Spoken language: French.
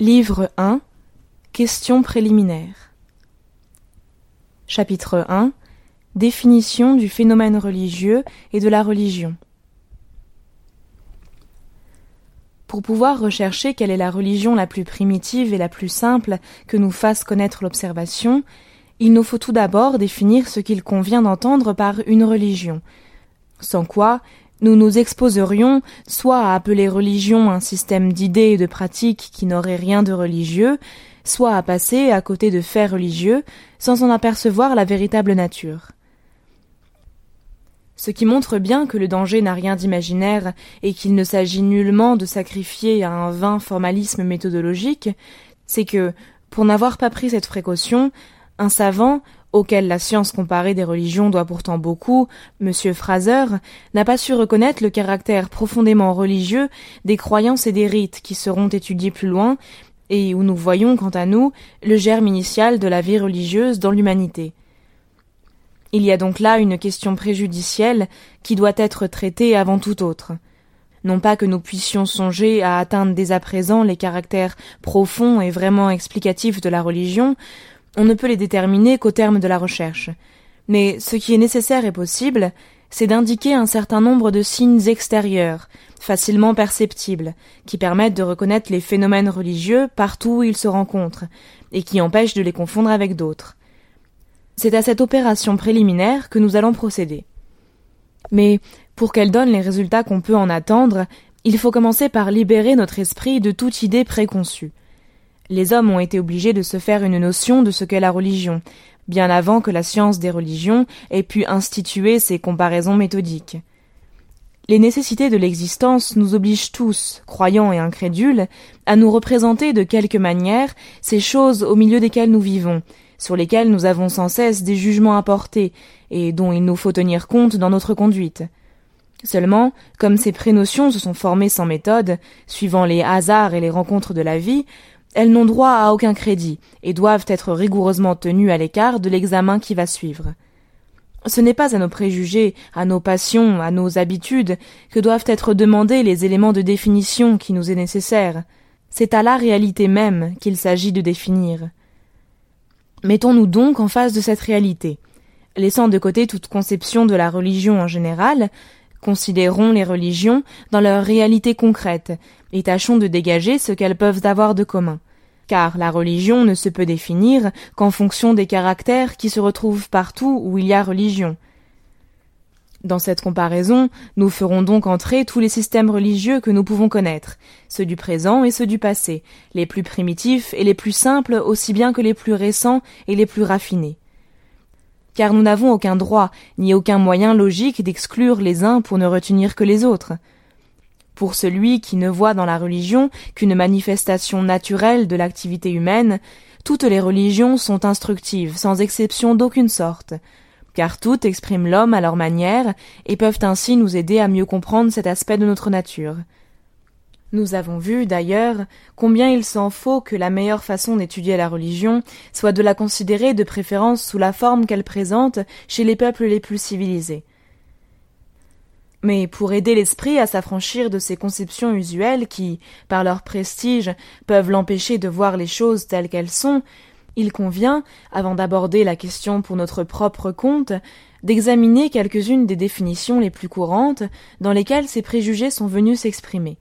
Livre 1 Questions préliminaires. Chapitre 1 Définition du phénomène religieux et de la religion. Pour pouvoir rechercher quelle est la religion la plus primitive et la plus simple que nous fasse connaître l'observation, il nous faut tout d'abord définir ce qu'il convient d'entendre par une religion, sans quoi nous nous exposerions soit à appeler religion un système d'idées et de pratiques qui n'aurait rien de religieux, soit à passer à côté de faits religieux sans en apercevoir la véritable nature. Ce qui montre bien que le danger n'a rien d'imaginaire et qu'il ne s'agit nullement de sacrifier à un vain formalisme méthodologique, c'est que, pour n'avoir pas pris cette précaution, un savant, auquel la science comparée des religions doit pourtant beaucoup, M. Fraser, n'a pas su reconnaître le caractère profondément religieux des croyances et des rites qui seront étudiés plus loin, et où nous voyons, quant à nous, le germe initial de la vie religieuse dans l'humanité. Il y a donc là une question préjudicielle qui doit être traitée avant tout autre. Non pas que nous puissions songer à atteindre dès à présent les caractères profonds et vraiment explicatifs de la religion, on ne peut les déterminer qu'au terme de la recherche. Mais ce qui est nécessaire et possible, c'est d'indiquer un certain nombre de signes extérieurs, facilement perceptibles, qui permettent de reconnaître les phénomènes religieux partout où ils se rencontrent, et qui empêchent de les confondre avec d'autres. C'est à cette opération préliminaire que nous allons procéder. Mais, pour qu'elle donne les résultats qu'on peut en attendre, il faut commencer par libérer notre esprit de toute idée préconçue les hommes ont été obligés de se faire une notion de ce qu'est la religion, bien avant que la science des religions ait pu instituer ces comparaisons méthodiques. Les nécessités de l'existence nous obligent tous, croyants et incrédules, à nous représenter de quelque manière ces choses au milieu desquelles nous vivons, sur lesquelles nous avons sans cesse des jugements à porter, et dont il nous faut tenir compte dans notre conduite. Seulement, comme ces prénotions se sont formées sans méthode, suivant les hasards et les rencontres de la vie, elles n'ont droit à aucun crédit et doivent être rigoureusement tenues à l'écart de l'examen qui va suivre. Ce n'est pas à nos préjugés, à nos passions, à nos habitudes que doivent être demandés les éléments de définition qui nous est nécessaire. C'est à la réalité même qu'il s'agit de définir. Mettons-nous donc en face de cette réalité. Laissant de côté toute conception de la religion en général, Considérons les religions dans leur réalité concrète et tâchons de dégager ce qu'elles peuvent avoir de commun. Car la religion ne se peut définir qu'en fonction des caractères qui se retrouvent partout où il y a religion. Dans cette comparaison, nous ferons donc entrer tous les systèmes religieux que nous pouvons connaître, ceux du présent et ceux du passé, les plus primitifs et les plus simples aussi bien que les plus récents et les plus raffinés car nous n'avons aucun droit ni aucun moyen logique d'exclure les uns pour ne retenir que les autres. Pour celui qui ne voit dans la religion qu'une manifestation naturelle de l'activité humaine, toutes les religions sont instructives, sans exception d'aucune sorte, car toutes expriment l'homme à leur manière et peuvent ainsi nous aider à mieux comprendre cet aspect de notre nature. Nous avons vu, d'ailleurs, combien il s'en faut que la meilleure façon d'étudier la religion soit de la considérer de préférence sous la forme qu'elle présente chez les peuples les plus civilisés. Mais pour aider l'esprit à s'affranchir de ces conceptions usuelles qui, par leur prestige, peuvent l'empêcher de voir les choses telles qu'elles sont, il convient, avant d'aborder la question pour notre propre compte, d'examiner quelques-unes des définitions les plus courantes dans lesquelles ces préjugés sont venus s'exprimer.